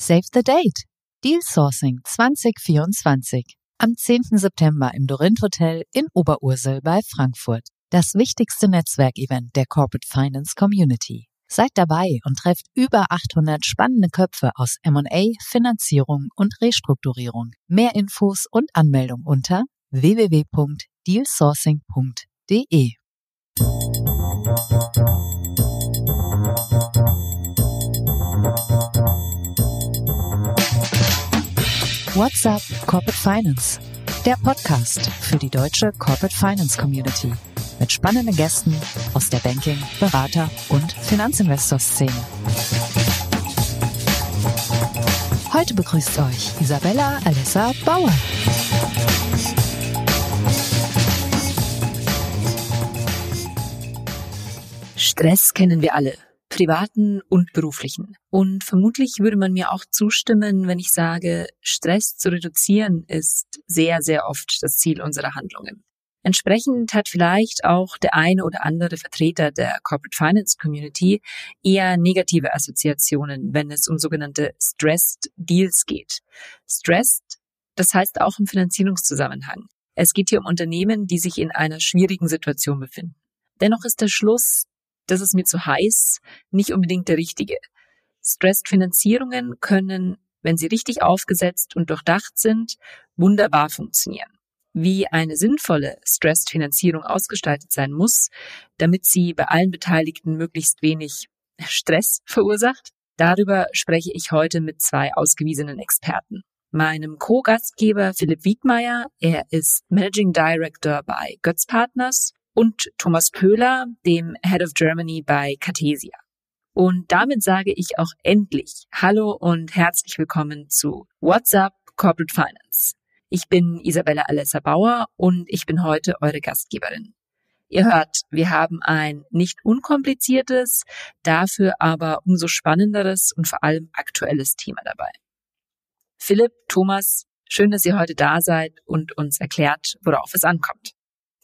Save the Date. Deal Sourcing 2024. Am 10. September im Dorint Hotel in Oberursel bei Frankfurt. Das wichtigste Netzwerkevent der Corporate Finance Community. Seid dabei und trefft über 800 spannende Köpfe aus M&A, Finanzierung und Restrukturierung. Mehr Infos und Anmeldung unter www.dealsourcing.de. What's up Corporate Finance? Der Podcast für die deutsche Corporate Finance Community mit spannenden Gästen aus der Banking-, Berater- und Finanzinvestor-Szene. Heute begrüßt euch Isabella Alessa Bauer. Stress kennen wir alle privaten und beruflichen. Und vermutlich würde man mir auch zustimmen, wenn ich sage, Stress zu reduzieren ist sehr, sehr oft das Ziel unserer Handlungen. Entsprechend hat vielleicht auch der eine oder andere Vertreter der Corporate Finance Community eher negative Assoziationen, wenn es um sogenannte Stressed Deals geht. Stressed, das heißt auch im Finanzierungszusammenhang. Es geht hier um Unternehmen, die sich in einer schwierigen Situation befinden. Dennoch ist der Schluss, das ist mir zu heiß, nicht unbedingt der richtige. Stressed-Finanzierungen können, wenn sie richtig aufgesetzt und durchdacht sind, wunderbar funktionieren. Wie eine sinnvolle Stressed-Finanzierung ausgestaltet sein muss, damit sie bei allen Beteiligten möglichst wenig Stress verursacht, darüber spreche ich heute mit zwei ausgewiesenen Experten meinem Co-Gastgeber Philipp Wiedmeier. Er ist Managing Director bei Götz Partners und Thomas Pöhler, dem Head of Germany bei Cartesia. Und damit sage ich auch endlich Hallo und herzlich willkommen zu What's Up Corporate Finance. Ich bin Isabella Alessa Bauer und ich bin heute eure Gastgeberin. Ihr hört, wir haben ein nicht unkompliziertes, dafür aber umso spannenderes und vor allem aktuelles Thema dabei. Philipp, Thomas, schön, dass ihr heute da seid und uns erklärt, worauf es ankommt.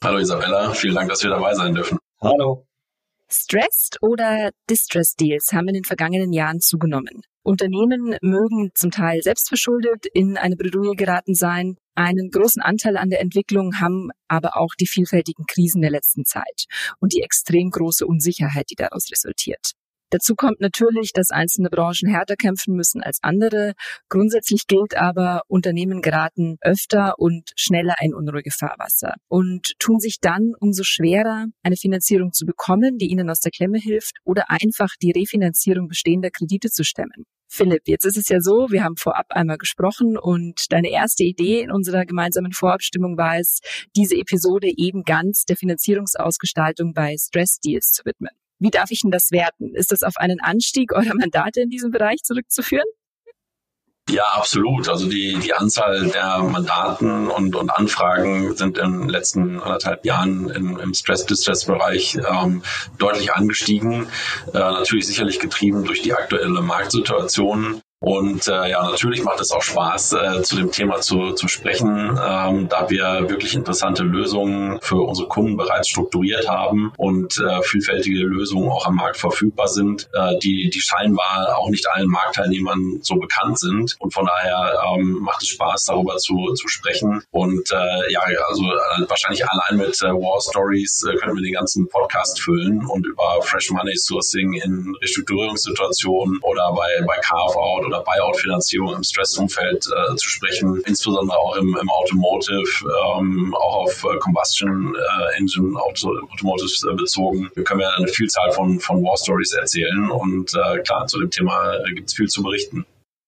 Hallo Isabella, vielen Dank, dass wir dabei sein dürfen. Hallo. Stressed oder Distressed Deals haben in den vergangenen Jahren zugenommen. Unternehmen mögen zum Teil selbstverschuldet in eine Bredouille geraten sein. Einen großen Anteil an der Entwicklung haben aber auch die vielfältigen Krisen der letzten Zeit und die extrem große Unsicherheit, die daraus resultiert. Dazu kommt natürlich, dass einzelne Branchen härter kämpfen müssen als andere. Grundsätzlich gilt aber, Unternehmen geraten öfter und schneller in unruhige Fahrwasser und tun sich dann umso schwerer, eine Finanzierung zu bekommen, die ihnen aus der Klemme hilft oder einfach die Refinanzierung bestehender Kredite zu stemmen. Philipp, jetzt ist es ja so, wir haben vorab einmal gesprochen und deine erste Idee in unserer gemeinsamen Vorabstimmung war es, diese Episode eben ganz der Finanzierungsausgestaltung bei Stress Deals zu widmen. Wie darf ich denn das werten? Ist das auf einen Anstieg eurer Mandate in diesem Bereich zurückzuführen? Ja, absolut. Also die, die Anzahl der Mandaten und, und Anfragen sind in den letzten anderthalb Jahren im, im Stress-Distress-Bereich ähm, deutlich angestiegen. Äh, natürlich sicherlich getrieben durch die aktuelle Marktsituation. Und äh, ja, natürlich macht es auch Spaß, äh, zu dem Thema zu, zu sprechen, ähm, da wir wirklich interessante Lösungen für unsere Kunden bereits strukturiert haben und äh, vielfältige Lösungen auch am Markt verfügbar sind, äh, die, die scheinbar auch nicht allen Marktteilnehmern so bekannt sind. Und von daher ähm, macht es Spaß, darüber zu, zu sprechen. Und äh, ja, also äh, wahrscheinlich allein mit äh, War Stories äh, können wir den ganzen Podcast füllen und über Fresh Money Sourcing in Restrukturierungssituationen oder bei, bei Carve-out oder Buyout-Finanzierung im Stressumfeld äh, zu sprechen, insbesondere auch im, im Automotive, ähm, auch auf äh, Combustion äh, Engine Auto, Automotive äh, bezogen. Wir können ja eine Vielzahl von, von War Stories erzählen und äh, klar, zu dem Thema äh, gibt es viel zu berichten.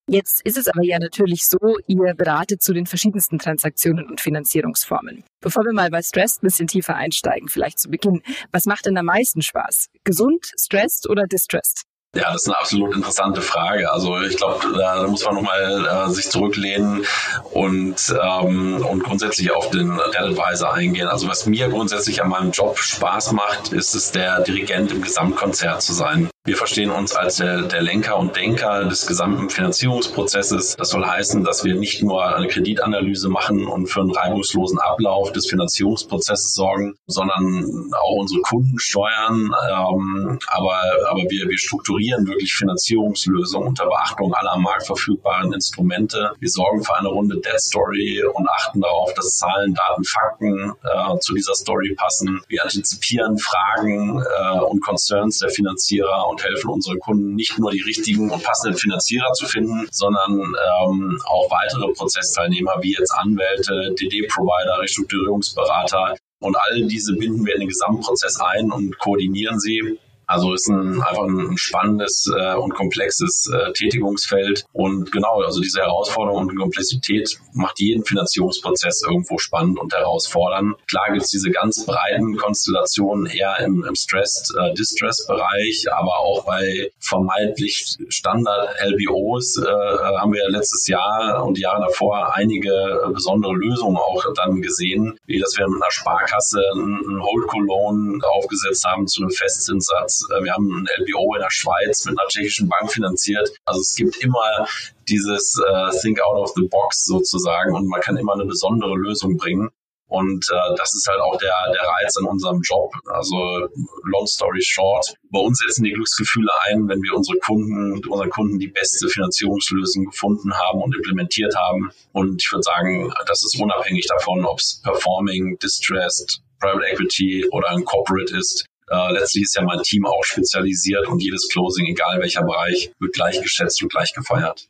Jetzt ist es aber ja natürlich so, ihr beratet zu den verschiedensten Transaktionen und Finanzierungsformen. Bevor wir mal bei Stressed ein bisschen tiefer einsteigen, vielleicht zu Beginn, was macht denn am meisten Spaß? Gesund, stressed oder distressed? Ja, das ist eine absolut interessante Frage. Also ich glaube, da, da, muss man nochmal äh, sich zurücklehnen und, ähm, und grundsätzlich auf den Advisor eingehen. Also was mir grundsätzlich an meinem Job Spaß macht, ist es, der Dirigent im Gesamtkonzert zu sein. Wir verstehen uns als der, der, Lenker und Denker des gesamten Finanzierungsprozesses. Das soll heißen, dass wir nicht nur eine Kreditanalyse machen und für einen reibungslosen Ablauf des Finanzierungsprozesses sorgen, sondern auch unsere Kunden steuern. Ähm, aber aber wir, wir strukturieren wirklich Finanzierungslösungen unter Beachtung aller marktverfügbaren Instrumente. Wir sorgen für eine runde Debt Story und achten darauf, dass Zahlen, Daten, Fakten äh, zu dieser Story passen. Wir antizipieren Fragen äh, und Concerns der Finanzierer helfen unseren Kunden nicht nur die richtigen und passenden Finanzierer zu finden, sondern ähm, auch weitere Prozessteilnehmer wie jetzt Anwälte, DD-Provider, Restrukturierungsberater. Und all diese binden wir in den Gesamtprozess ein und koordinieren sie also ist ein, einfach ein spannendes äh, und komplexes äh, Tätigungsfeld. Und genau, also diese Herausforderung und Komplexität macht jeden Finanzierungsprozess irgendwo spannend und herausfordernd. Klar gibt es diese ganz breiten Konstellationen eher im, im Stressed-Distress-Bereich, äh, aber auch bei vermeintlich Standard-LBOs äh, haben wir letztes Jahr und Jahre davor einige besondere Lösungen auch dann gesehen, wie dass wir mit einer Sparkasse einen Holdco-Loan aufgesetzt haben zu einem Festzinssatz äh, wir haben ein LBO in der Schweiz mit einer tschechischen Bank finanziert. Also es gibt immer dieses uh, Think out of the box sozusagen und man kann immer eine besondere Lösung bringen. Und äh, das ist halt auch der, der Reiz an unserem Job. Also long story short, bei uns setzen die Glücksgefühle ein, wenn wir unsere Kunden, unseren Kunden die beste Finanzierungslösung gefunden haben und implementiert haben. Und ich würde sagen, das ist unabhängig davon, ob es Performing, Distressed, Private Equity oder ein Corporate ist. Äh, letztlich ist ja mein Team auch spezialisiert und jedes Closing, egal welcher Bereich, wird gleich geschätzt und gleich gefeiert.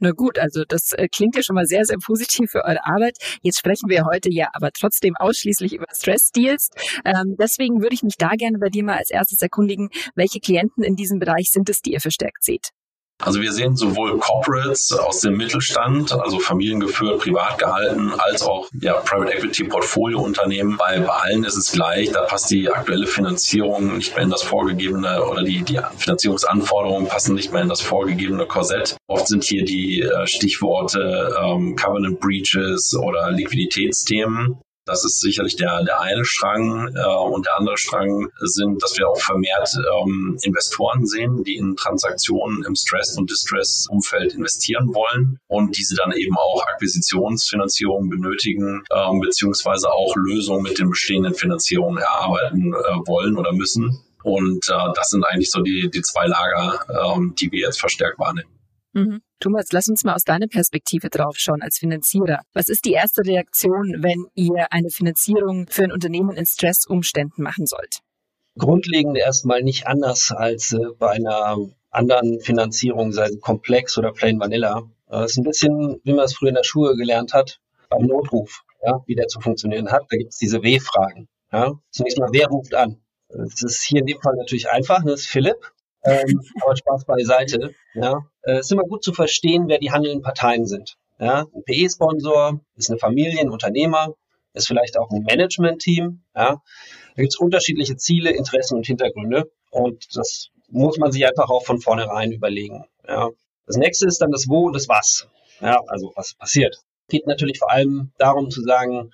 Na gut, also das äh, klingt ja schon mal sehr, sehr positiv für eure Arbeit. Jetzt sprechen wir heute ja aber trotzdem ausschließlich über Stress-Deals. Ähm, deswegen würde ich mich da gerne bei dir mal als erstes erkundigen, welche Klienten in diesem Bereich sind es, die ihr verstärkt seht? Also wir sehen sowohl Corporates aus dem Mittelstand, also familiengeführt, privat gehalten, als auch ja, Private Equity Portfoliounternehmen. Bei, bei allen ist es gleich, da passt die aktuelle Finanzierung nicht mehr in das vorgegebene oder die, die Finanzierungsanforderungen passen nicht mehr in das vorgegebene Korsett. Oft sind hier die äh, Stichworte ähm, Covenant Breaches oder Liquiditätsthemen. Das ist sicherlich der, der eine Strang. Äh, und der andere Strang sind, dass wir auch vermehrt ähm, Investoren sehen, die in Transaktionen im Stress- und Distress-Umfeld investieren wollen und diese dann eben auch Akquisitionsfinanzierung benötigen, ähm, beziehungsweise auch Lösungen mit den bestehenden Finanzierungen erarbeiten äh, wollen oder müssen. Und äh, das sind eigentlich so die, die zwei Lager, ähm, die wir jetzt verstärkt wahrnehmen. Mhm. Thomas, lass uns mal aus deiner Perspektive drauf schauen als Finanzierer. Was ist die erste Reaktion, wenn ihr eine Finanzierung für ein Unternehmen in Stressumständen machen sollt? Grundlegend erstmal nicht anders als äh, bei einer anderen Finanzierung, sei es komplex oder plain vanilla. Das äh, ist ein bisschen, wie man es früher in der Schule gelernt hat, beim Notruf, ja, wie der zu funktionieren hat. Da gibt es diese W-Fragen. Ja. Zunächst mal, wer ruft an? Das ist hier in dem Fall natürlich einfach, das ist Philipp. Ähm, aber Spaß beiseite. Ja. Äh, es ist immer gut zu verstehen, wer die handelnden Parteien sind. Ja. Ein PE-Sponsor ist eine Familie, ein Unternehmer, ist vielleicht auch ein Management-Team. Ja. Da gibt es unterschiedliche Ziele, Interessen und Hintergründe. Und das muss man sich einfach auch von vornherein überlegen. Ja. Das nächste ist dann das Wo und das Was. Ja, also was passiert. Geht natürlich vor allem darum zu sagen,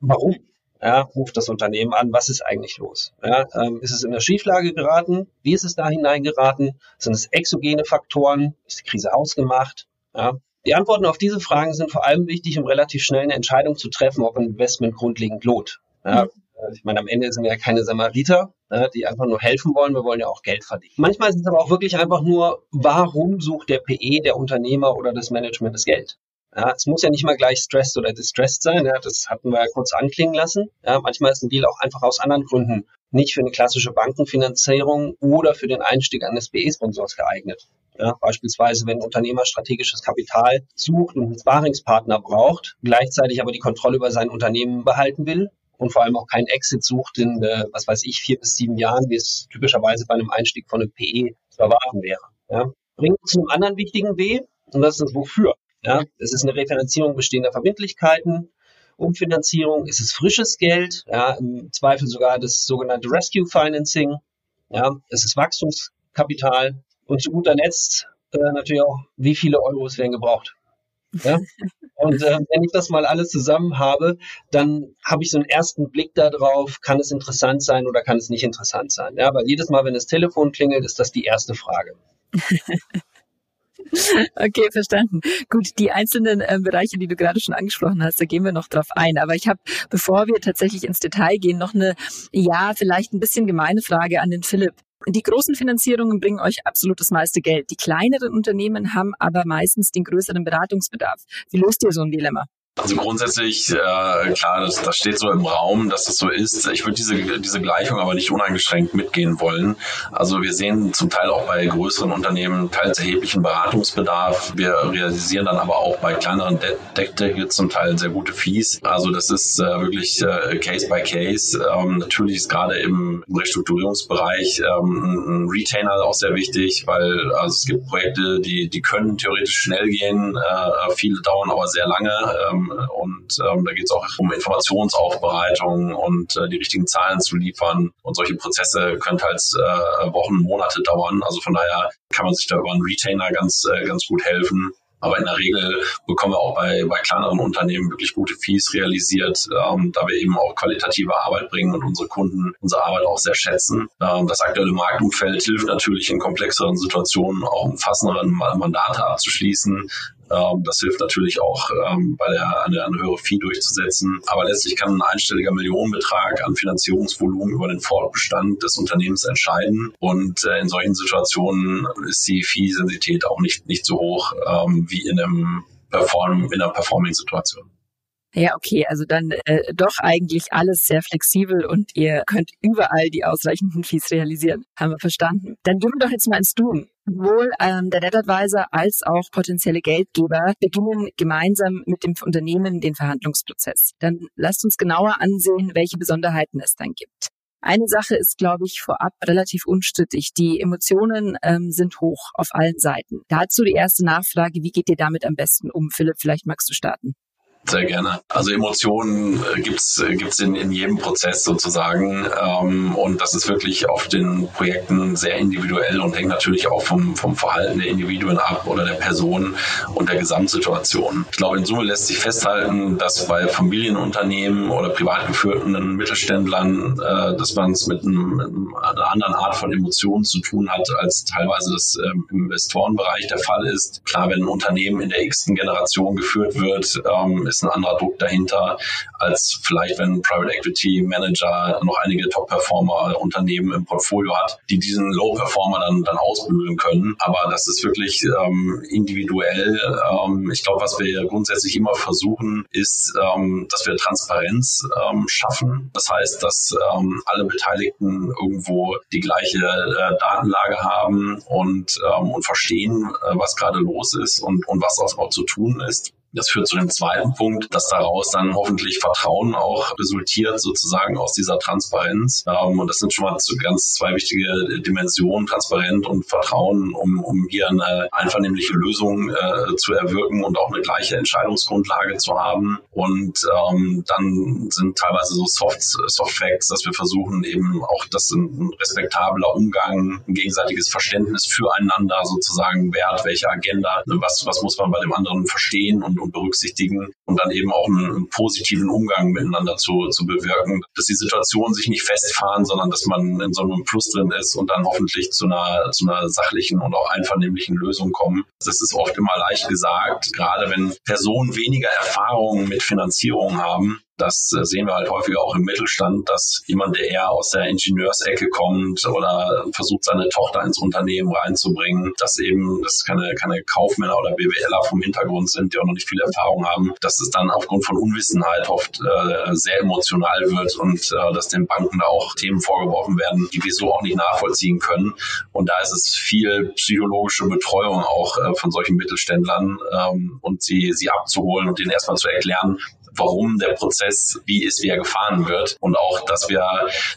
warum ja, ruft das Unternehmen an, was ist eigentlich los? Ja, ähm, ist es in eine Schieflage geraten? Wie ist es da hineingeraten? Sind es exogene Faktoren? Ist die Krise ausgemacht? Ja, die Antworten auf diese Fragen sind vor allem wichtig, um relativ schnell eine Entscheidung zu treffen, ob ein Investment grundlegend lohnt. Ja, mhm. ich meine, am Ende sind wir ja keine Samariter, die einfach nur helfen wollen. Wir wollen ja auch Geld verdienen. Manchmal ist es aber auch wirklich einfach nur, warum sucht der PE, der Unternehmer oder das Management das Geld? Ja, es muss ja nicht mal gleich stressed oder distressed sein. Ja, das hatten wir ja kurz anklingen lassen. Ja, manchmal ist ein Deal auch einfach aus anderen Gründen nicht für eine klassische Bankenfinanzierung oder für den Einstieg eines BE-Sponsors geeignet. Ja, beispielsweise, wenn ein Unternehmer strategisches Kapital sucht und einen Sparingspartner braucht, gleichzeitig aber die Kontrolle über sein Unternehmen behalten will und vor allem auch keinen Exit sucht in, äh, was weiß ich, vier bis sieben Jahren, wie es typischerweise bei einem Einstieg von einem PE zu erwarten wäre. Ja. Bringt zu einem anderen wichtigen W, und das ist das Wofür. Ja, es ist eine Refinanzierung bestehender Verbindlichkeiten, Umfinanzierung, es ist frisches Geld, ja, im Zweifel sogar das sogenannte Rescue Financing, ja, es ist Wachstumskapital und zu guter Letzt äh, natürlich auch, wie viele Euros werden gebraucht. Ja? Und äh, wenn ich das mal alles zusammen habe, dann habe ich so einen ersten Blick darauf, kann es interessant sein oder kann es nicht interessant sein. Ja, weil jedes Mal, wenn das Telefon klingelt, ist das die erste Frage. Okay, verstanden. Gut, die einzelnen äh, Bereiche, die du gerade schon angesprochen hast, da gehen wir noch drauf ein. Aber ich habe, bevor wir tatsächlich ins Detail gehen, noch eine, ja, vielleicht ein bisschen gemeine Frage an den Philipp. Die großen Finanzierungen bringen euch absolut das meiste Geld. Die kleineren Unternehmen haben aber meistens den größeren Beratungsbedarf. Wie löst ihr so ein Dilemma? Also grundsätzlich, äh, klar, das, das steht so im Raum, dass das so ist. Ich würde diese, diese Gleichung aber nicht uneingeschränkt mitgehen wollen. Also wir sehen zum Teil auch bei größeren Unternehmen teils erheblichen Beratungsbedarf. Wir realisieren dann aber auch bei kleineren Deckdecke zum Teil sehr gute Fees. Also das ist äh, wirklich äh, Case by Case. Ähm, natürlich ist gerade im Restrukturierungsbereich ähm, ein Retainer auch sehr wichtig, weil also es gibt Projekte, die, die können theoretisch schnell gehen, äh, viele dauern aber sehr lange. Ähm, und ähm, da geht es auch um Informationsaufbereitung und äh, die richtigen Zahlen zu liefern. Und solche Prozesse können halt äh, Wochen, Monate dauern. Also von daher kann man sich da über einen Retainer ganz, äh, ganz gut helfen. Aber in der Regel bekommen wir auch bei, bei kleineren Unternehmen wirklich gute Fees realisiert, ähm, da wir eben auch qualitative Arbeit bringen und unsere Kunden unsere Arbeit auch sehr schätzen. Ähm, das aktuelle Marktumfeld hilft natürlich in komplexeren Situationen auch umfassenderen Mandate abzuschließen. Ähm, das hilft natürlich auch, ähm, bei der, eine, eine höhere Fee durchzusetzen. Aber letztlich kann ein einstelliger Millionenbetrag an Finanzierungsvolumen über den Fortbestand des Unternehmens entscheiden. Und äh, in solchen Situationen ist die Fee-Sensität auch nicht, nicht so hoch ähm, wie in einem Perform, in einer Performing-Situation. Ja, okay, also dann äh, doch eigentlich alles sehr flexibel und ihr könnt überall die ausreichenden Fees realisieren. Haben wir verstanden. Dann gehen wir doch jetzt mal ins Tun. Sowohl ähm, der Debt Advisor als auch potenzielle Geldgeber beginnen gemeinsam mit dem Unternehmen den Verhandlungsprozess. Dann lasst uns genauer ansehen, welche Besonderheiten es dann gibt. Eine Sache ist, glaube ich, vorab relativ unstrittig. Die Emotionen ähm, sind hoch auf allen Seiten. Dazu die erste Nachfrage, wie geht ihr damit am besten um? Philipp, vielleicht magst du starten. Sehr gerne. Also Emotionen äh, gibt's äh, gibt's in, in jedem Prozess sozusagen ähm, und das ist wirklich auf den Projekten sehr individuell und hängt natürlich auch vom, vom Verhalten der Individuen ab oder der Person und der Gesamtsituation. Ich glaube, in Summe lässt sich festhalten, dass bei Familienunternehmen oder privat geführten Mittelständlern, äh, dass man es mit, einem, mit einer anderen Art von Emotionen zu tun hat, als teilweise das ähm, im Investorenbereich der Fall ist. Klar, wenn ein Unternehmen in der x-ten Generation geführt wird, ähm, ist ein anderer Druck dahinter, als vielleicht wenn ein Private Equity Manager noch einige Top-Performer Unternehmen im Portfolio hat, die diesen Low-Performer dann, dann ausbügeln können. Aber das ist wirklich ähm, individuell. Ähm, ich glaube, was wir grundsätzlich immer versuchen, ist, ähm, dass wir Transparenz ähm, schaffen. Das heißt, dass ähm, alle Beteiligten irgendwo die gleiche äh, Datenlage haben und, ähm, und verstehen, äh, was gerade los ist und, und was auch zu tun ist. Das führt zu dem zweiten Punkt, dass daraus dann hoffentlich Vertrauen auch resultiert, sozusagen aus dieser Transparenz. Ähm, und das sind schon mal ganz zwei wichtige Dimensionen, Transparenz und Vertrauen, um, um hier eine einvernehmliche Lösung äh, zu erwirken und auch eine gleiche Entscheidungsgrundlage zu haben. Und ähm, dann sind teilweise so Soft, Soft Facts, dass wir versuchen eben auch, dass ein respektabler Umgang, ein gegenseitiges Verständnis füreinander sozusagen wert, welche Agenda, was, was muss man bei dem anderen verstehen und und berücksichtigen und dann eben auch einen, positiven Umgang miteinander zu, zu bewirken, dass die Situationen sich nicht festfahren, sondern dass man in so einem Plus drin ist und dann hoffentlich zu einer, zu einer sachlichen und auch einvernehmlichen Lösung kommen. Das ist oft immer leicht gesagt, gerade wenn Personen weniger Erfahrungen mit Finanzierung haben, das äh, sehen wir halt häufiger auch im Mittelstand, dass jemand, der eher aus der Ingenieursecke kommt oder versucht, seine Tochter ins Unternehmen reinzubringen, dass eben das keine, keine Kaufmänner oder BWLer vom Hintergrund sind, die auch noch nicht viel Erfahrung haben, dass es dann aufgrund von Unwissenheit oft äh, sehr emotional wird und äh, dass den Banken da auch Themen vorgeworfen werden, die wir so auch nicht nachvollziehen können. Und da ist es viel psychologische Betreuung auch äh, von solchen Mittelständlern ähm, und sie, sie abzuholen und denen erstmal zu erklären, warum der Prozess wie ist, wie er gefahren wird. Und auch, dass wir,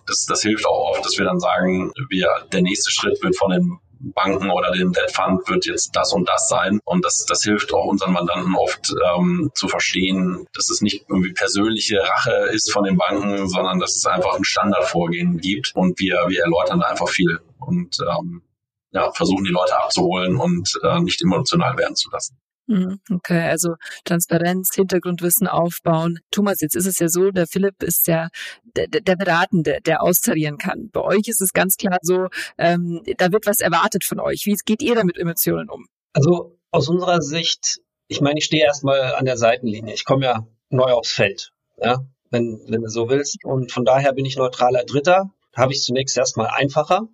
das, das hilft auch oft, dass wir dann sagen, wir, der nächste Schritt wird von den Banken oder dem Debt Fund wird jetzt das und das sein. Und das, das hilft auch unseren Mandanten oft ähm, zu verstehen, dass es nicht irgendwie persönliche Rache ist von den Banken, sondern dass es einfach ein Standardvorgehen gibt. Und wir, wir erläutern da einfach viel und ähm, ja, versuchen die Leute abzuholen und äh, nicht emotional werden zu lassen. Mhm, okay, also Transparenz, Hintergrundwissen aufbauen. Thomas, jetzt ist es ja so, der Philipp ist ja der, der Beratende, der austarieren kann. Bei euch ist es ganz klar so, ähm, da wird was erwartet von euch. Wie geht ihr da mit Emotionen um? Also aus unserer Sicht, ich meine, ich stehe erstmal an der Seitenlinie. Ich komme ja neu aufs Feld, ja, wenn, wenn du so willst. Und von daher bin ich neutraler Dritter. Habe ich zunächst erstmal einfacher,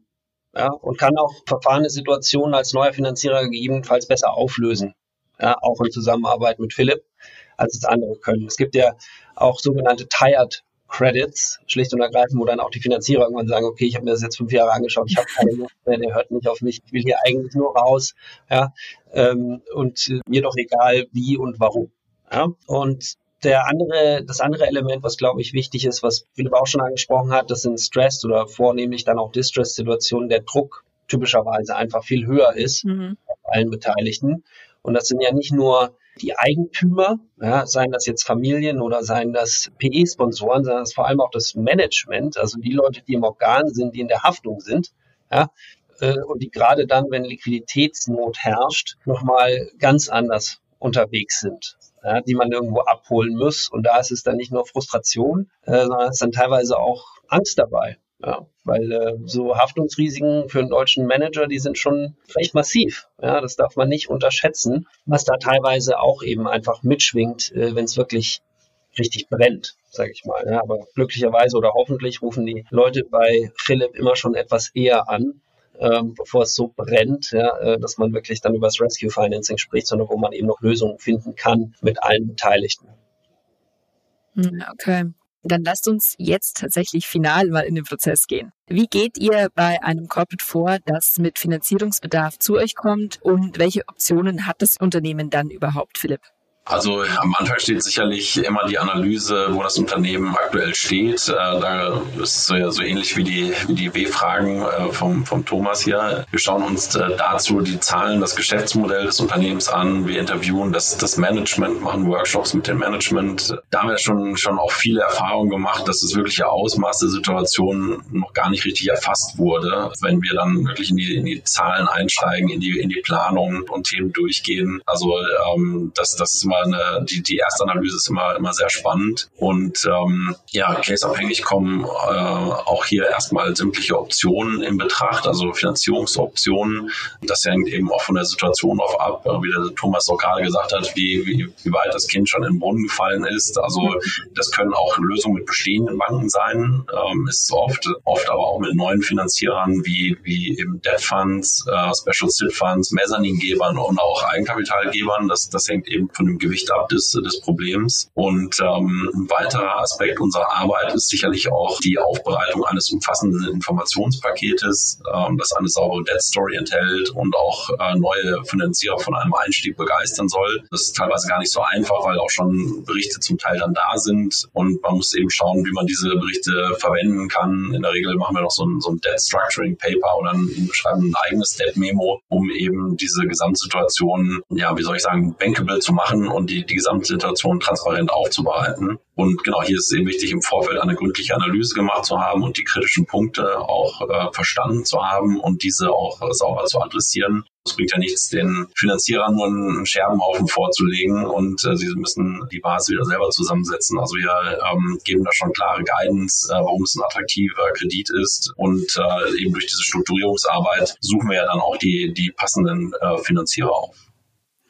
ja, und kann auch verfahrene Situationen als neuer Finanzierer gegebenenfalls besser auflösen ja, auch in Zusammenarbeit mit Philipp, als es andere können. Es gibt ja auch sogenannte Tired Credits, schlicht und ergreifend, wo dann auch die Finanzierer irgendwann sagen, okay, ich habe mir das jetzt fünf Jahre angeschaut, ich habe keine Lust mehr, der hört nicht auf mich, ich will hier eigentlich nur raus, ja, ähm, und äh, mir doch egal, wie und warum. Ja, und der andere, das andere Element, was glaube ich wichtig ist, was Philipp auch schon angesprochen hat, das sind Stress oder vornehmlich dann auch Distress-Situationen, der Druck typischerweise einfach viel höher ist mhm. auf allen Beteiligten. Und das sind ja nicht nur die Eigentümer, ja, seien das jetzt Familien oder seien das PE-Sponsoren, sondern es ist vor allem auch das Management, also die Leute, die im Organ sind, die in der Haftung sind, ja, äh, und die gerade dann, wenn Liquiditätsnot herrscht, nochmal ganz anders unterwegs sind, ja, die man irgendwo abholen muss. Und da ist es dann nicht nur Frustration, äh, sondern es ist dann teilweise auch Angst dabei. Ja, weil äh, so Haftungsrisiken für einen deutschen Manager, die sind schon recht massiv. Ja, das darf man nicht unterschätzen, was da teilweise auch eben einfach mitschwingt, äh, wenn es wirklich richtig brennt, sage ich mal. Ja, aber glücklicherweise oder hoffentlich rufen die Leute bei Philipp immer schon etwas eher an, ähm, bevor es so brennt, ja, äh, dass man wirklich dann über das Rescue Financing spricht, sondern wo man eben noch Lösungen finden kann mit allen Beteiligten. Hm, okay. Dann lasst uns jetzt tatsächlich final mal in den Prozess gehen. Wie geht ihr bei einem Corporate vor, das mit Finanzierungsbedarf zu euch kommt und welche Optionen hat das Unternehmen dann überhaupt, Philipp? Also am Anfang steht sicherlich immer die Analyse, wo das Unternehmen aktuell steht. Äh, da ist so, so ähnlich wie die, wie die W-Fragen äh, vom, vom Thomas hier. Wir schauen uns äh, dazu die Zahlen, das Geschäftsmodell des Unternehmens an. Wir interviewen das, das Management, machen Workshops mit dem Management. Da haben wir schon, schon auch viele Erfahrungen gemacht, dass das wirkliche Ausmaß der Situation noch gar nicht richtig erfasst wurde. Wenn wir dann wirklich in die, in die Zahlen einsteigen, in die, in die Planung und Themen durchgehen. Also ähm, das, das ist immer immer eine, die, die erste Analyse ist immer, immer sehr spannend. Und ähm, ja, caseabhängig kommen äh, auch hier erstmal sämtliche Optionen in Betracht, also Finanzierungsoptionen. Das hängt eben auch von der Situation auf ab, wie der Thomas auch gerade gesagt hat, wie, wie, wie weit das Kind schon in den Brunnen gefallen ist. Also das können auch Lösungen mit bestehenden Banken sein, ähm, ist oft, oft aber auch mit neuen Finanzierern wie, wie eben Debt Funds, äh, Special Sit Funds, Mezzaningebern und auch Eigenkapitalgebern. Das, das hängt eben von dem Gewicht ab des, des Problems. Und ähm, ein weiterer Aspekt unserer Arbeit ist sicherlich auch die Aufbereitung eines umfassenden Informationspaketes, ähm, das eine saubere Debt Story enthält und auch äh, neue Finanzierer von einem Einstieg begeistern soll. Das ist teilweise gar nicht so einfach, weil auch schon Berichte zum Teil dann da sind und man muss eben schauen, wie man diese Berichte verwenden kann. In der Regel machen wir noch so ein, so ein Debt Structuring Paper oder schreiben ein eigenes Debt Memo, um eben diese Gesamtsituation, ja, wie soll ich sagen, bankable zu machen und die, die Gesamtsituation transparent aufzubereiten. Und genau hier ist es eben wichtig, im Vorfeld eine gründliche Analyse gemacht zu haben und die kritischen Punkte auch äh, verstanden zu haben und diese auch äh, sauber zu adressieren. Es bringt ja nichts, den Finanzierern nur einen Scherbenhaufen vorzulegen und äh, sie müssen die Basis wieder selber zusammensetzen. Also wir ähm, geben da schon klare Guidance, äh, warum es ein attraktiver Kredit ist und äh, eben durch diese Strukturierungsarbeit suchen wir ja dann auch die, die passenden äh, Finanzierer auf.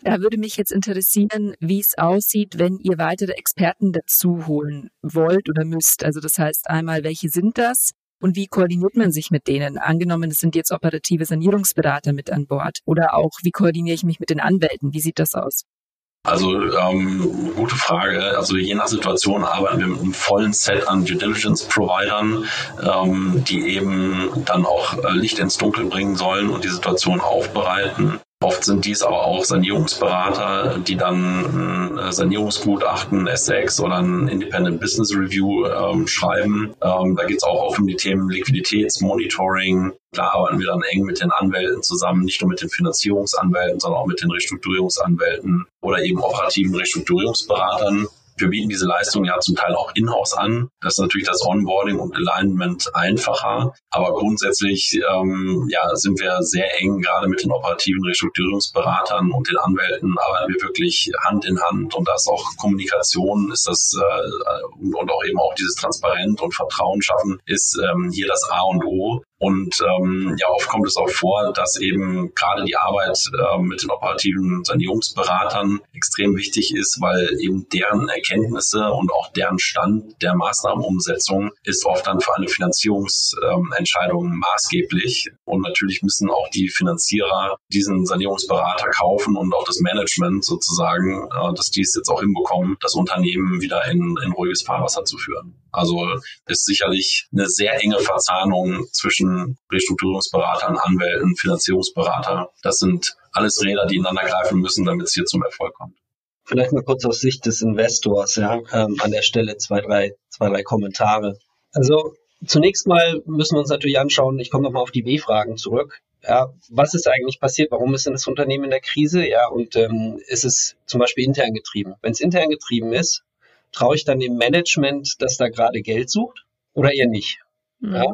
Da würde mich jetzt interessieren, wie es aussieht, wenn ihr weitere Experten dazu holen wollt oder müsst. Also das heißt einmal, welche sind das? Und wie koordiniert man sich mit denen? Angenommen, es sind jetzt operative Sanierungsberater mit an Bord. Oder auch, wie koordiniere ich mich mit den Anwälten? Wie sieht das aus? Also ähm, gute Frage. Also je nach Situation arbeiten wir mit einem vollen Set an Due Diligence Providern, ähm, die eben dann auch äh, Licht ins Dunkel bringen sollen und die Situation aufbereiten. Oft sind dies aber auch Sanierungsberater, die dann ein äh, Sanierungsgutachten, S6 oder ein Independent Business Review ähm, schreiben. Ähm, da geht es auch um die Themen Liquiditätsmonitoring. Da arbeiten wir dann eng mit den Anwälten zusammen, nicht nur mit den Finanzierungsanwälten, sondern auch mit den Restrukturierungsanwälten oder eben operativen Restrukturierungsberatern. Wir bieten diese Leistung ja zum Teil auch in-house an. Das ist natürlich das Onboarding und Alignment einfacher. Aber grundsätzlich ähm, ja, sind wir sehr eng, gerade mit den operativen Restrukturierungsberatern und den Anwälten arbeiten wir wirklich Hand in Hand. Und da ist auch Kommunikation, ist das äh, und auch eben auch dieses Transparent und Vertrauen schaffen, ist ähm, hier das A und O. Und ähm, ja, oft kommt es auch vor, dass eben gerade die Arbeit äh, mit den operativen Sanierungsberatern extrem wichtig ist, weil eben deren Erkenntnisse und auch deren Stand der Maßnahmenumsetzung ist oft dann für eine Finanzierungsentscheidung ähm, maßgeblich. Und natürlich müssen auch die Finanzierer diesen Sanierungsberater kaufen und auch das Management sozusagen, äh, dass die es jetzt auch hinbekommen, das Unternehmen wieder in, in ruhiges Fahrwasser zu führen. Also ist sicherlich eine sehr enge Verzahnung zwischen Restrukturierungsberatern, Anwälten, Finanzierungsberater. Das sind alles Räder, die ineinander greifen müssen, damit es hier zum Erfolg kommt. Vielleicht mal kurz aus Sicht des Investors, ja, ähm, an der Stelle zwei, drei, zwei, drei Kommentare. Also zunächst mal müssen wir uns natürlich anschauen, ich komme nochmal auf die B-Fragen zurück. Ja, was ist eigentlich passiert? Warum ist denn das Unternehmen in der Krise? Ja, und ähm, ist es zum Beispiel intern getrieben? Wenn es intern getrieben ist, traue ich dann dem Management, dass da gerade Geld sucht oder eher nicht? Mhm. Ja?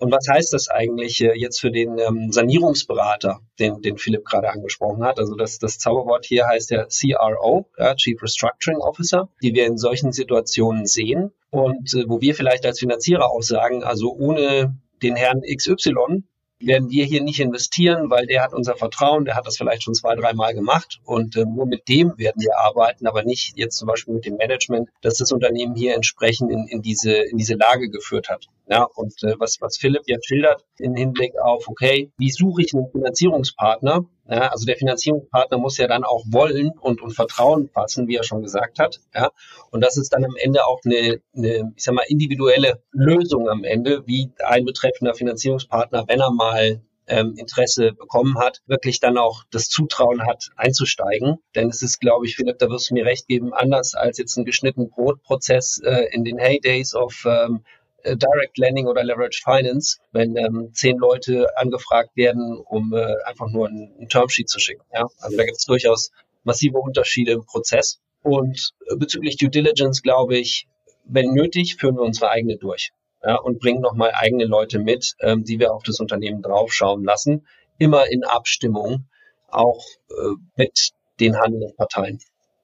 Und was heißt das eigentlich äh, jetzt für den ähm, Sanierungsberater, den, den Philipp gerade angesprochen hat? Also das, das Zauberwort hier heißt ja CRO, ja, Chief Restructuring Officer, die wir in solchen Situationen sehen und äh, wo wir vielleicht als Finanzierer auch sagen, also ohne den Herrn XY werden wir hier nicht investieren, weil der hat unser Vertrauen, der hat das vielleicht schon zwei, dreimal gemacht und äh, nur mit dem werden wir arbeiten, aber nicht jetzt zum Beispiel mit dem Management, dass das Unternehmen hier entsprechend in, in diese in diese Lage geführt hat. Ja, und äh, was was Philipp jetzt schildert im Hinblick auf, okay, wie suche ich einen Finanzierungspartner? Ja, also der Finanzierungspartner muss ja dann auch wollen und, und Vertrauen fassen, wie er schon gesagt hat. Ja, und das ist dann am Ende auch eine, eine, ich sag mal, individuelle Lösung am Ende, wie ein betreffender Finanzierungspartner, wenn er mal ähm, Interesse bekommen hat, wirklich dann auch das Zutrauen hat, einzusteigen. Denn es ist, glaube ich, Philipp, da wirst du mir recht geben, anders als jetzt ein geschnitten Brotprozess äh, in den Heydays of ähm, äh, Direct Lending oder Leverage Finance, wenn ähm, zehn Leute angefragt werden, um äh, einfach nur ein, ein Termsheet zu schicken. Ja? Also da gibt es durchaus massive Unterschiede im Prozess. Und äh, bezüglich Due Diligence glaube ich, wenn nötig, führen wir unsere eigene durch ja, und bringen nochmal eigene Leute mit, ähm, die wir auf das Unternehmen draufschauen lassen, immer in Abstimmung auch äh, mit den handelnden Parteien.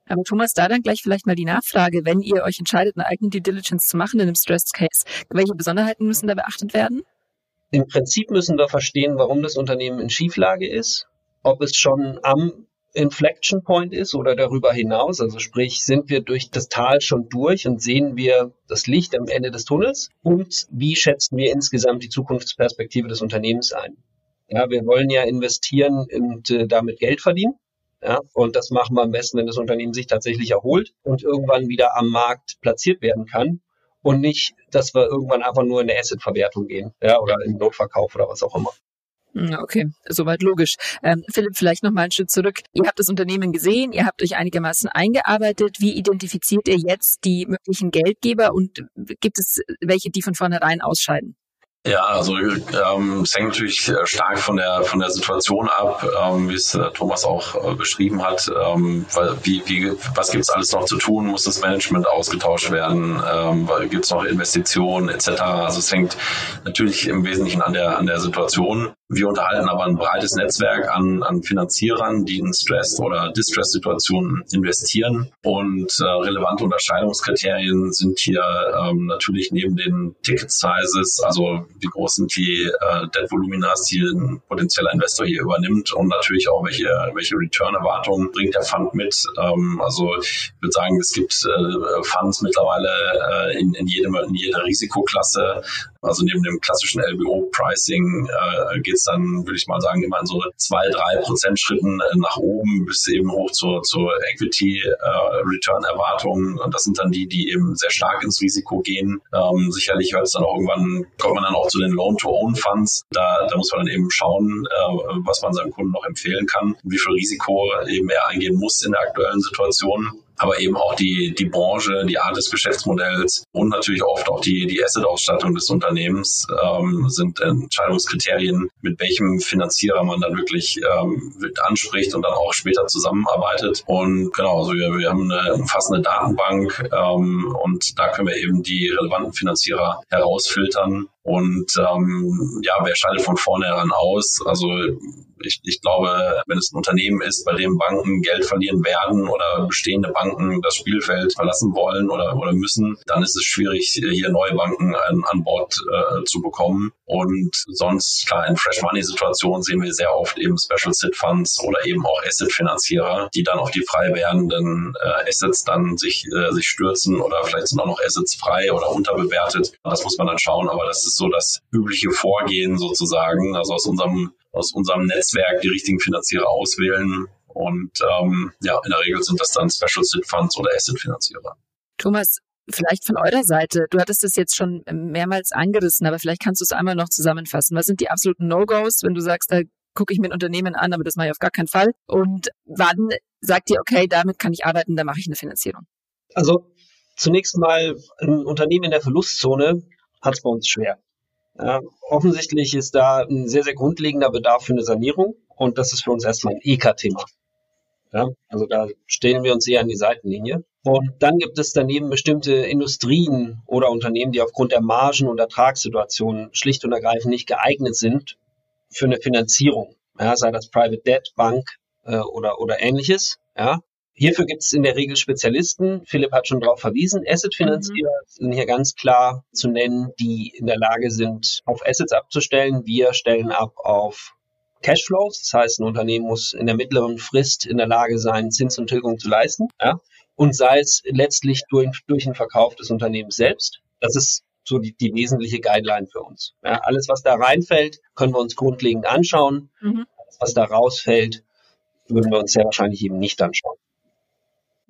Aber Thomas, da dann gleich vielleicht mal die Nachfrage, wenn ihr euch entscheidet, eine eigene Due Diligence zu machen in einem Stressed Case, welche Besonderheiten müssen da beachtet werden? Im Prinzip müssen wir verstehen, warum das Unternehmen in Schieflage ist, ob es schon am Inflection Point ist oder darüber hinaus. Also sprich, sind wir durch das Tal schon durch und sehen wir das Licht am Ende des Tunnels? Und wie schätzen wir insgesamt die Zukunftsperspektive des Unternehmens ein? Ja, wir wollen ja investieren und äh, damit Geld verdienen. Ja, und das machen wir am besten, wenn das Unternehmen sich tatsächlich erholt und irgendwann wieder am Markt platziert werden kann und nicht, dass wir irgendwann einfach nur in eine Assetverwertung gehen, ja, oder in Notverkauf oder was auch immer. Okay, soweit logisch. Ähm, Philipp, vielleicht noch mal einen Schritt zurück. Ihr habt das Unternehmen gesehen, ihr habt euch einigermaßen eingearbeitet. Wie identifiziert ihr jetzt die möglichen Geldgeber und gibt es welche, die von vornherein ausscheiden? Ja, also ähm, es hängt natürlich äh, stark von der von der Situation ab, ähm, wie es äh, Thomas auch äh, beschrieben hat. Ähm, wie, wie, was gibt es alles noch zu tun? Muss das Management ausgetauscht werden? Ähm, gibt es noch Investitionen etc.? Also es hängt natürlich im Wesentlichen an der an der Situation. Wir unterhalten aber ein breites Netzwerk an, an Finanzierern, die in Stress- oder Distress-Situationen investieren. Und äh, relevante Unterscheidungskriterien sind hier ähm, natürlich neben den Ticket-Sizes, also wie groß sind die äh, Debt-Voluminas, die ein potenzieller Investor hier übernimmt und natürlich auch welche, welche Return-Erwartungen bringt der Fund mit. Ähm, also ich würde sagen, es gibt äh, Funds mittlerweile äh, in, in, jedem, in jeder Risikoklasse. Also neben dem klassischen LBO-Pricing äh, geht es dann, würde ich mal sagen, immer in so zwei, drei Prozent Schritten äh, nach oben bis eben hoch zur, zur Equity-Return-Erwartungen. Äh, und das sind dann die, die eben sehr stark ins Risiko gehen. Ähm, sicherlich hört es dann auch irgendwann, kommt man dann auch zu den Loan-to-Own-Funds. Da, da muss man dann eben schauen, äh, was man seinem Kunden noch empfehlen kann, wie viel Risiko eben er eingehen muss in der aktuellen Situation. Aber eben auch die, die Branche, die Art des Geschäftsmodells und natürlich oft auch die, die Asset-Ausstattung des Unternehmens ähm, sind Entscheidungskriterien, mit welchem Finanzierer man dann wirklich ähm, anspricht und dann auch später zusammenarbeitet. Und genau, also wir, wir haben eine umfassende Datenbank ähm, und da können wir eben die relevanten Finanzierer herausfiltern und ähm, ja, wer scheidet von vornherein aus? Also ich, ich glaube, wenn es ein Unternehmen ist, bei dem Banken Geld verlieren werden oder bestehende Banken das Spielfeld verlassen wollen oder, oder müssen, dann ist es schwierig, hier neue Banken an, an Bord äh, zu bekommen. Und sonst, klar, in Fresh Money Situationen sehen wir sehr oft eben Special Sit Funds oder eben auch Asset Finanzierer, die dann auf die frei werdenden äh, Assets dann sich, äh, sich stürzen oder vielleicht sind auch noch Assets frei oder unterbewertet. Das muss man dann schauen, aber das ist so das übliche Vorgehen sozusagen. Also aus unserem aus unserem Netzwerk die richtigen Finanzierer auswählen. Und ähm, ja, in der Regel sind das dann Special Sit Funds oder Asset Finanzierer. Thomas, vielleicht von eurer Seite, du hattest es jetzt schon mehrmals angerissen, aber vielleicht kannst du es einmal noch zusammenfassen. Was sind die absoluten No-Gos, wenn du sagst, da gucke ich mir ein Unternehmen an, aber das mache ich auf gar keinen Fall? Und wann sagt ihr, okay, damit kann ich arbeiten, da mache ich eine Finanzierung? Also zunächst mal ein Unternehmen in der Verlustzone hat es bei uns schwer. Ja, offensichtlich ist da ein sehr, sehr grundlegender Bedarf für eine Sanierung und das ist für uns erstmal ein EK-Thema. Ja, also da stellen wir uns eher an die Seitenlinie. Und dann gibt es daneben bestimmte Industrien oder Unternehmen, die aufgrund der Margen- und Ertragssituation schlicht und ergreifend nicht geeignet sind für eine Finanzierung. Ja, sei das Private Debt, Bank äh, oder, oder ähnliches. Ja, Hierfür gibt es in der Regel Spezialisten. Philipp hat schon darauf verwiesen. Asset-Finanzierer mhm. sind hier ganz klar zu nennen, die in der Lage sind, auf Assets abzustellen. Wir stellen ab auf Cashflows. Das heißt, ein Unternehmen muss in der mittleren Frist in der Lage sein, Zins und Tilgung zu leisten. Ja? Und sei es letztlich durch, durch den Verkauf des Unternehmens selbst. Das ist so die, die wesentliche Guideline für uns. Ja, alles, was da reinfällt, können wir uns grundlegend anschauen. Mhm. Alles, was da rausfällt, würden wir uns sehr wahrscheinlich eben nicht anschauen.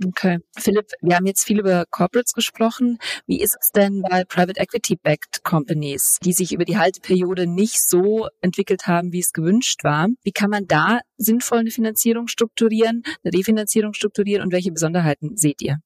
Okay. Philipp, wir haben jetzt viel über Corporates gesprochen. Wie ist es denn bei Private Equity Backed Companies, die sich über die Halteperiode nicht so entwickelt haben, wie es gewünscht war? Wie kann man da sinnvoll eine Finanzierung strukturieren, eine Refinanzierung strukturieren und welche Besonderheiten seht ihr?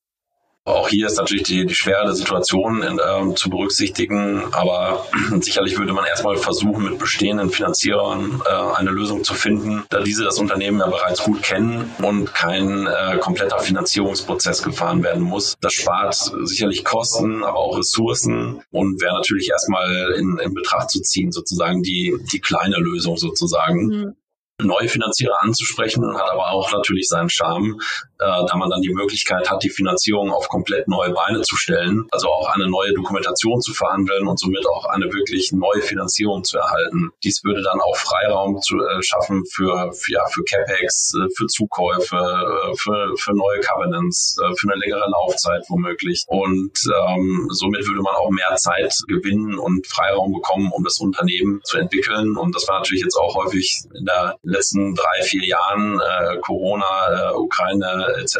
Auch hier ist natürlich die, die schwere Situation in, ähm, zu berücksichtigen, aber sicherlich würde man erstmal versuchen, mit bestehenden Finanzierern äh, eine Lösung zu finden, da diese das Unternehmen ja bereits gut kennen und kein äh, kompletter Finanzierungsprozess gefahren werden muss. Das spart sicherlich Kosten, aber auch Ressourcen und wäre natürlich erstmal in, in Betracht zu ziehen, sozusagen die, die kleine Lösung sozusagen. Mhm neue Finanzierer anzusprechen, hat aber auch natürlich seinen Charme, äh, da man dann die Möglichkeit hat, die Finanzierung auf komplett neue Beine zu stellen, also auch eine neue Dokumentation zu verhandeln und somit auch eine wirklich neue Finanzierung zu erhalten. Dies würde dann auch Freiraum zu äh, schaffen für, für, ja, für CapEx, äh, für Zukäufe, äh, für, für neue Covenants, äh, für eine längere Laufzeit womöglich. Und ähm, somit würde man auch mehr Zeit gewinnen und Freiraum bekommen, um das Unternehmen zu entwickeln. Und das war natürlich jetzt auch häufig in der letzten drei, vier Jahren, äh, Corona, äh, Ukraine etc.,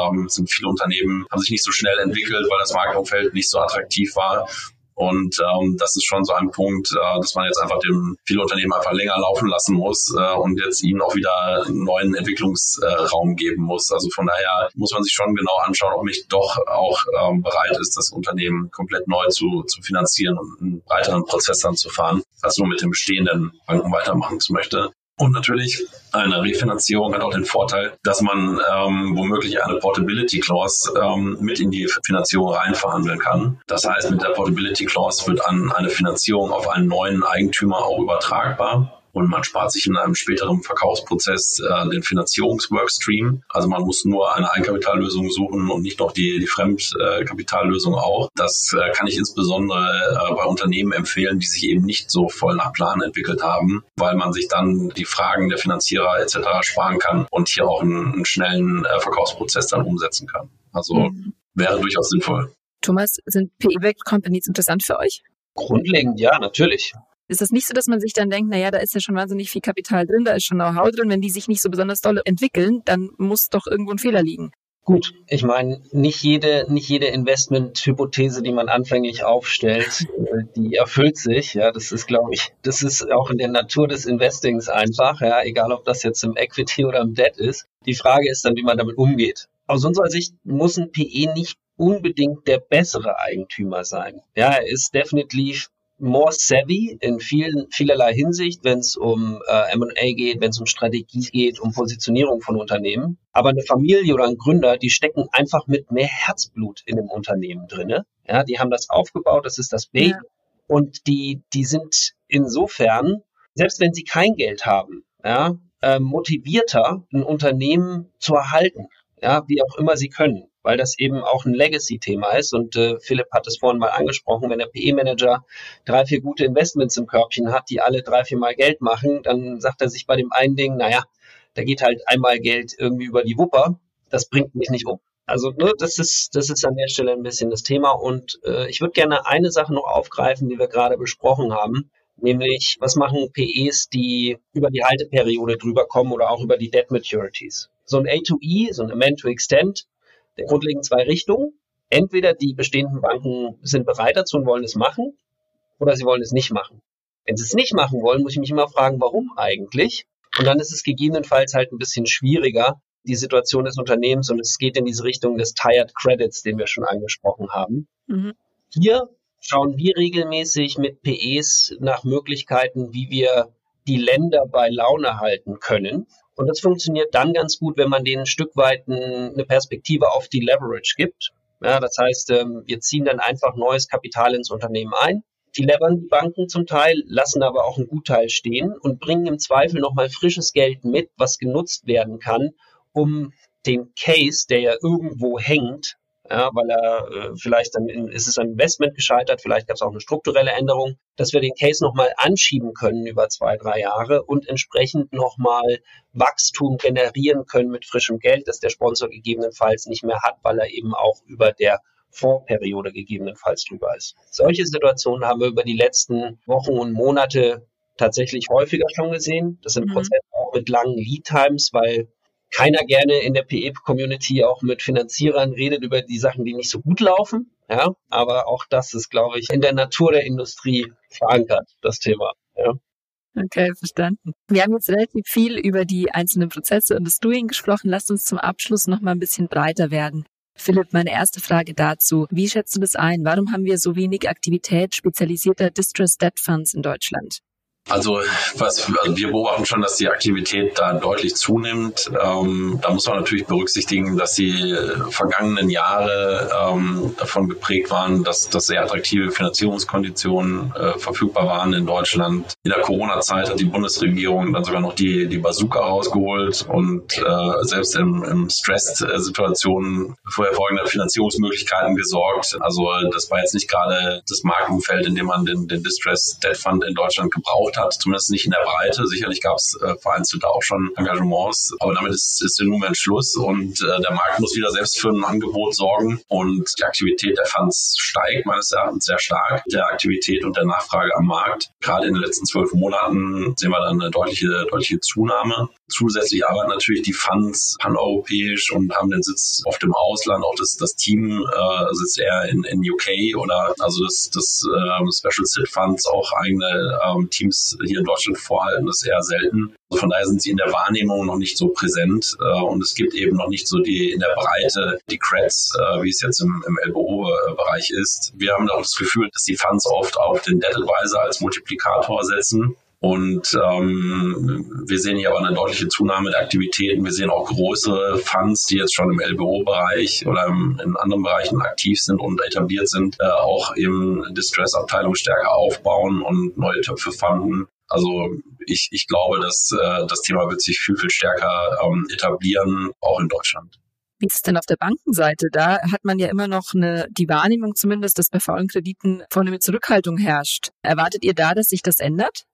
ähm, sind viele Unternehmen, haben sich nicht so schnell entwickelt, weil das Marktumfeld nicht so attraktiv war. Und ähm, das ist schon so ein Punkt, äh, dass man jetzt einfach dem viele Unternehmen einfach länger laufen lassen muss äh, und jetzt ihnen auch wieder einen neuen Entwicklungsraum äh, geben muss. Also von daher muss man sich schon genau anschauen, ob nicht doch auch ähm, bereit ist, das Unternehmen komplett neu zu, zu finanzieren und einen breiteren Prozess dann zu fahren, als nur mit den bestehenden Banken weitermachen zu möchte. Und natürlich eine Refinanzierung hat auch den Vorteil, dass man ähm, womöglich eine Portability Clause ähm, mit in die Finanzierung reinverhandeln kann. Das heißt, mit der Portability Clause wird an eine Finanzierung auf einen neuen Eigentümer auch übertragbar und man spart sich in einem späteren Verkaufsprozess äh, den Finanzierungsworkstream. Also man muss nur eine Eigenkapitallösung suchen und nicht noch die, die Fremdkapitallösung auch. Das äh, kann ich insbesondere äh, bei Unternehmen empfehlen, die sich eben nicht so voll nach Plan entwickelt haben, weil man sich dann die Fragen der Finanzierer etc. sparen kann und hier auch einen, einen schnellen äh, Verkaufsprozess dann umsetzen kann. Also mhm. wäre durchaus sinnvoll. Thomas, sind PE-backed Companies interessant für euch? Grundlegend ja, natürlich. Ist das nicht so, dass man sich dann denkt, naja, da ist ja schon wahnsinnig viel Kapital drin, da ist schon Know-how drin, wenn die sich nicht so besonders doll entwickeln, dann muss doch irgendwo ein Fehler liegen. Gut, ich meine, nicht jede, nicht jede Investment-Hypothese, die man anfänglich aufstellt, äh, die erfüllt sich. Ja, das ist, glaube ich, das ist auch in der Natur des Investings einfach. Ja, egal ob das jetzt im Equity oder im Debt ist. Die Frage ist dann, wie man damit umgeht. aus unserer Sicht muss ein PE nicht unbedingt der bessere Eigentümer sein. Ja, er ist definitiv more savvy in vielen, vielerlei Hinsicht, wenn es um äh, M&A geht, wenn es um Strategie geht, um Positionierung von Unternehmen. Aber eine Familie oder ein Gründer, die stecken einfach mit mehr Herzblut in dem Unternehmen drinne. Ja, die haben das aufgebaut, das ist das Baby. Ja. Und die, die sind insofern, selbst wenn sie kein Geld haben, ja, äh, motivierter, ein Unternehmen zu erhalten, ja, wie auch immer sie können weil das eben auch ein Legacy-Thema ist. Und äh, Philipp hat es vorhin mal angesprochen, wenn der PE-Manager drei, vier gute Investments im Körbchen hat, die alle drei, vier Mal Geld machen, dann sagt er sich bei dem einen Ding, naja, da geht halt einmal Geld irgendwie über die Wupper, das bringt mich nicht um. Also ne, das ist das ist an der Stelle ein bisschen das Thema und äh, ich würde gerne eine Sache noch aufgreifen, die wir gerade besprochen haben, nämlich was machen PEs, die über die Halteperiode drüber kommen oder auch über die Debt Maturities. So ein A2E, so ein Amend to Extend, grundlegend zwei Richtungen. Entweder die bestehenden Banken sind bereit dazu und wollen es machen, oder sie wollen es nicht machen. Wenn sie es nicht machen wollen, muss ich mich immer fragen, warum eigentlich? Und dann ist es gegebenenfalls halt ein bisschen schwieriger, die Situation des Unternehmens und es geht in diese Richtung des Tired Credits, den wir schon angesprochen haben. Mhm. Hier schauen wir regelmäßig mit PEs nach Möglichkeiten, wie wir die Länder bei Laune halten können. Und das funktioniert dann ganz gut, wenn man denen ein Stück weit eine Perspektive auf die Leverage gibt. Ja, das heißt, ähm, wir ziehen dann einfach neues Kapital ins Unternehmen ein. Die levern die Banken zum Teil, lassen aber auch einen Gutteil stehen und bringen im Zweifel nochmal frisches Geld mit, was genutzt werden kann, um den Case, der ja irgendwo hängt, ja, weil er äh, vielleicht dann in, ist es ein Investment gescheitert, vielleicht gab es auch eine strukturelle Änderung, dass wir den Case nochmal anschieben können über zwei, drei Jahre und entsprechend nochmal Wachstum generieren können mit frischem Geld, das der Sponsor gegebenenfalls nicht mehr hat, weil er eben auch über der Fondsperiode gegebenenfalls drüber ist. Solche Situationen haben wir über die letzten Wochen und Monate tatsächlich häufiger schon gesehen. Das sind mhm. Prozesse auch mit langen Lead Times, weil keiner gerne in der PE-Community auch mit Finanzierern redet über die Sachen, die nicht so gut laufen. Ja, aber auch das ist, glaube ich, in der Natur der Industrie verankert, das Thema. Ja. Okay, verstanden. Wir haben jetzt relativ viel über die einzelnen Prozesse und das Doing gesprochen. Lasst uns zum Abschluss noch mal ein bisschen breiter werden. Philipp, meine erste Frage dazu. Wie schätzt du das ein? Warum haben wir so wenig Aktivität spezialisierter Distressed Debt Funds in Deutschland? Also, was, also wir beobachten schon, dass die Aktivität da deutlich zunimmt. Ähm, da muss man natürlich berücksichtigen, dass die vergangenen Jahre ähm, davon geprägt waren, dass, dass sehr attraktive Finanzierungskonditionen äh, verfügbar waren in Deutschland. In der Corona-Zeit hat die Bundesregierung dann sogar noch die, die Bazooka rausgeholt und äh, selbst im, im Stress-Situationen für hervorragende Finanzierungsmöglichkeiten gesorgt. Also das war jetzt nicht gerade das Markenumfeld, in dem man den, den Distress Debt Fund in Deutschland gebraucht gebraucht hat, zumindest nicht in der Breite. Sicherlich gab es äh, vereinzelt auch schon Engagements, aber damit ist, ist der Moment Schluss und äh, der Markt muss wieder selbst für ein Angebot sorgen und die Aktivität der Funds steigt meines Erachtens sehr stark, der Aktivität und der Nachfrage am Markt. Gerade in den letzten zwölf Monaten sehen wir dann eine deutliche, deutliche Zunahme. Zusätzlich arbeiten natürlich die Funds paneuropäisch und haben den Sitz oft im Ausland. Auch das, das Team äh, sitzt eher in, in UK oder also das, das äh, Special Sit Funds auch eigene ähm, Teams hier in Deutschland vorhalten, ist eher selten. Also von daher sind sie in der Wahrnehmung noch nicht so präsent äh, und es gibt eben noch nicht so die in der Breite die Creds, äh, wie es jetzt im, im LBO-Bereich ist. Wir haben auch das Gefühl, dass die Funds oft auf den Debt Advisor als Multiplikator setzen und ähm, wir sehen hier aber eine deutliche Zunahme der Aktivitäten. Wir sehen auch größere Funds, die jetzt schon im LBO-Bereich oder im, in anderen Bereichen aktiv sind und etabliert sind, äh, auch eben Distress-Abteilung stärker aufbauen und neue Töpfe fanden. Also ich, ich glaube, dass äh, das Thema wird sich viel, viel stärker ähm, etablieren, auch in Deutschland. Wie ist es denn auf der Bankenseite? Da hat man ja immer noch eine, die Wahrnehmung zumindest, dass bei faulen Krediten vorne mit Zurückhaltung herrscht. Erwartet ihr da, dass sich das ändert?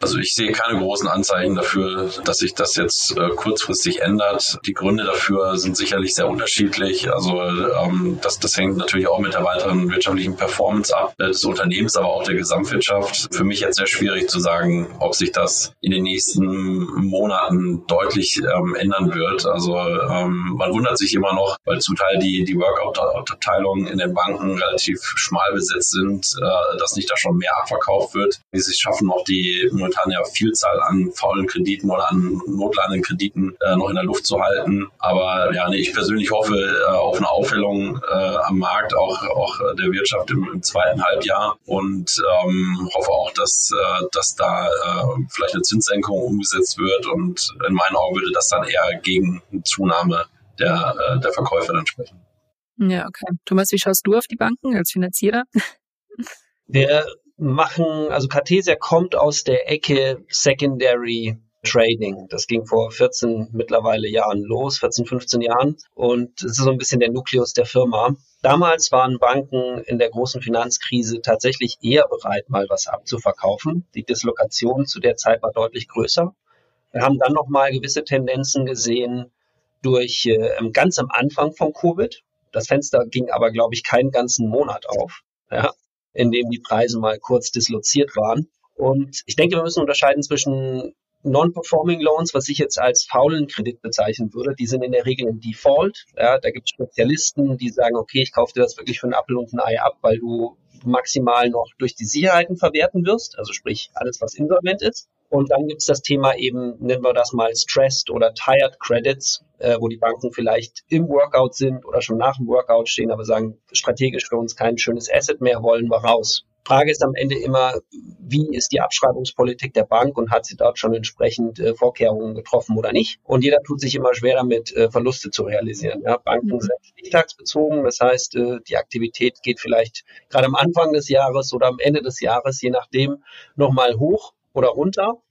Also ich sehe keine großen Anzeichen dafür, dass sich das jetzt äh, kurzfristig ändert. Die Gründe dafür sind sicherlich sehr unterschiedlich. Also ähm, das, das hängt natürlich auch mit der weiteren wirtschaftlichen Performance ab äh, des Unternehmens, aber auch der Gesamtwirtschaft. Für mich jetzt sehr schwierig zu sagen, ob sich das in den nächsten Monaten deutlich ähm, ändern wird. Also ähm, man wundert sich immer noch, weil zum Teil die, die Workout-Abteilungen in den Banken relativ schmal besetzt sind, äh, dass nicht da schon mehr abverkauft wird. Wie sie es schaffen, auch die momentan ja Vielzahl an faulen Krediten oder an notleidenden Krediten äh, noch in der Luft zu halten. Aber ja, nee, ich persönlich hoffe äh, auf eine Aufhellung äh, am Markt, auch, auch der Wirtschaft im, im zweiten Halbjahr und ähm, hoffe auch, dass, äh, dass da äh, vielleicht eine Zinssenkung umgesetzt wird und in meinen Augen würde das dann eher gegen eine Zunahme der, äh, der Verkäufe dann sprechen. Ja, okay. Thomas, wie schaust du auf die Banken als Finanzierer? Wir machen, also Cartesia kommt aus der Ecke Secondary Trading. Das ging vor 14 mittlerweile Jahren los, 14, 15 Jahren. Und es ist so ein bisschen der Nukleus der Firma. Damals waren Banken in der großen Finanzkrise tatsächlich eher bereit, mal was abzuverkaufen. Die Dislokation zu der Zeit war deutlich größer. Wir haben dann nochmal gewisse Tendenzen gesehen durch äh, ganz am Anfang von Covid. Das Fenster ging aber, glaube ich, keinen ganzen Monat auf. Ja in dem die Preise mal kurz disloziert waren. Und ich denke, wir müssen unterscheiden zwischen Non-Performing Loans, was ich jetzt als faulen Kredit bezeichnen würde, die sind in der Regel im Default. Ja, da gibt es Spezialisten, die sagen, okay, ich kaufe dir das wirklich für einen Apfel und ein Ei ab, weil du maximal noch durch die Sicherheiten verwerten wirst, also sprich alles, was insolvent ist. Und dann gibt es das Thema eben, nennen wir das mal Stressed oder Tired Credits, äh, wo die Banken vielleicht im Workout sind oder schon nach dem Workout stehen, aber sagen, strategisch für uns kein schönes Asset mehr, wollen wir raus. Frage ist am Ende immer, wie ist die Abschreibungspolitik der Bank und hat sie dort schon entsprechend äh, Vorkehrungen getroffen oder nicht? Und jeder tut sich immer schwer damit, äh, Verluste zu realisieren. Ja, Banken mhm. sind stichtagsbezogen, das heißt, äh, die Aktivität geht vielleicht gerade am Anfang des Jahres oder am Ende des Jahres, je nachdem, nochmal hoch oder runter.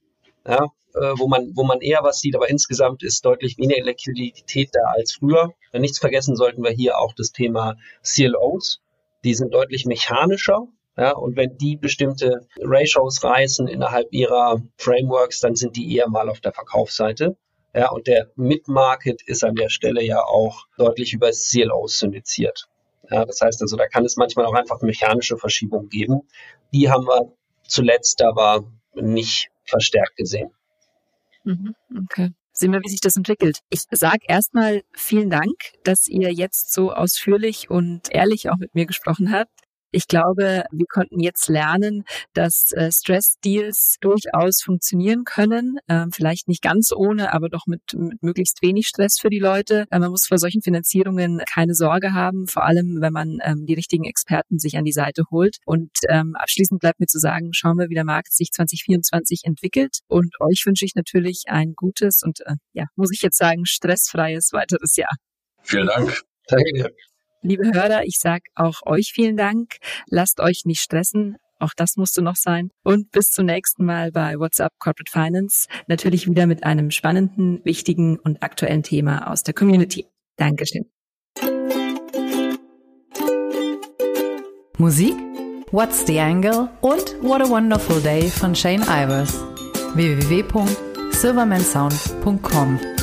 Ja, äh, wo man, wo man eher was sieht, aber insgesamt ist deutlich weniger Liquidität da als früher. Nichts vergessen sollten wir hier auch das Thema CLOs. Die sind deutlich mechanischer, ja, und wenn die bestimmte Ratios reißen innerhalb ihrer Frameworks, dann sind die eher mal auf der Verkaufsseite. Ja, und der Mid-Market ist an der Stelle ja auch deutlich über CLOs syndiziert. Ja, das heißt also, da kann es manchmal auch einfach mechanische Verschiebungen geben. Die haben wir zuletzt aber nicht verstärkt gesehen. Mhm, okay sehen wir, wie sich das entwickelt. Ich sage erstmal vielen Dank, dass ihr jetzt so ausführlich und ehrlich auch mit mir gesprochen habt. Ich glaube, wir konnten jetzt lernen, dass äh, Stress-Deals durchaus funktionieren können. Ähm, vielleicht nicht ganz ohne, aber doch mit, mit möglichst wenig Stress für die Leute. Äh, man muss vor solchen Finanzierungen keine Sorge haben, vor allem wenn man ähm, die richtigen Experten sich an die Seite holt. Und ähm, abschließend bleibt mir zu sagen, schauen wir, wie der Markt sich 2024 entwickelt. Und euch wünsche ich natürlich ein gutes und, äh, ja, muss ich jetzt sagen, stressfreies weiteres Jahr. Vielen Dank. Danke. Liebe Hörer, ich sage auch euch vielen Dank. Lasst euch nicht stressen. Auch das musste noch sein. Und bis zum nächsten Mal bei WhatsApp Corporate Finance. Natürlich wieder mit einem spannenden, wichtigen und aktuellen Thema aus der Community. Dankeschön. Musik? What's the Angle? Und What a Wonderful Day von Shane Ivers. www.silvermansound.com